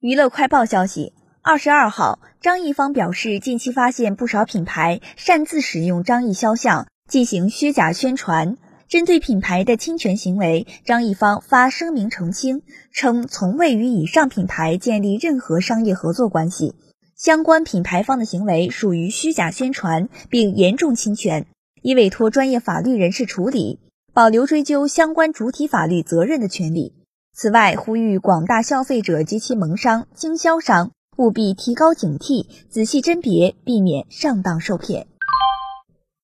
娱乐快报消息，二十二号，张艺方表示，近期发现不少品牌擅自使用张艺肖像进行虚假宣传。针对品牌的侵权行为，张艺方发声明澄清，称从未与以上品牌建立任何商业合作关系，相关品牌方的行为属于虚假宣传，并严重侵权，已委托专业法律人士处理，保留追究相关主体法律责任的权利。此外，呼吁广大消费者及其盟商、经销商务必提高警惕，仔细甄别，避免上当受骗。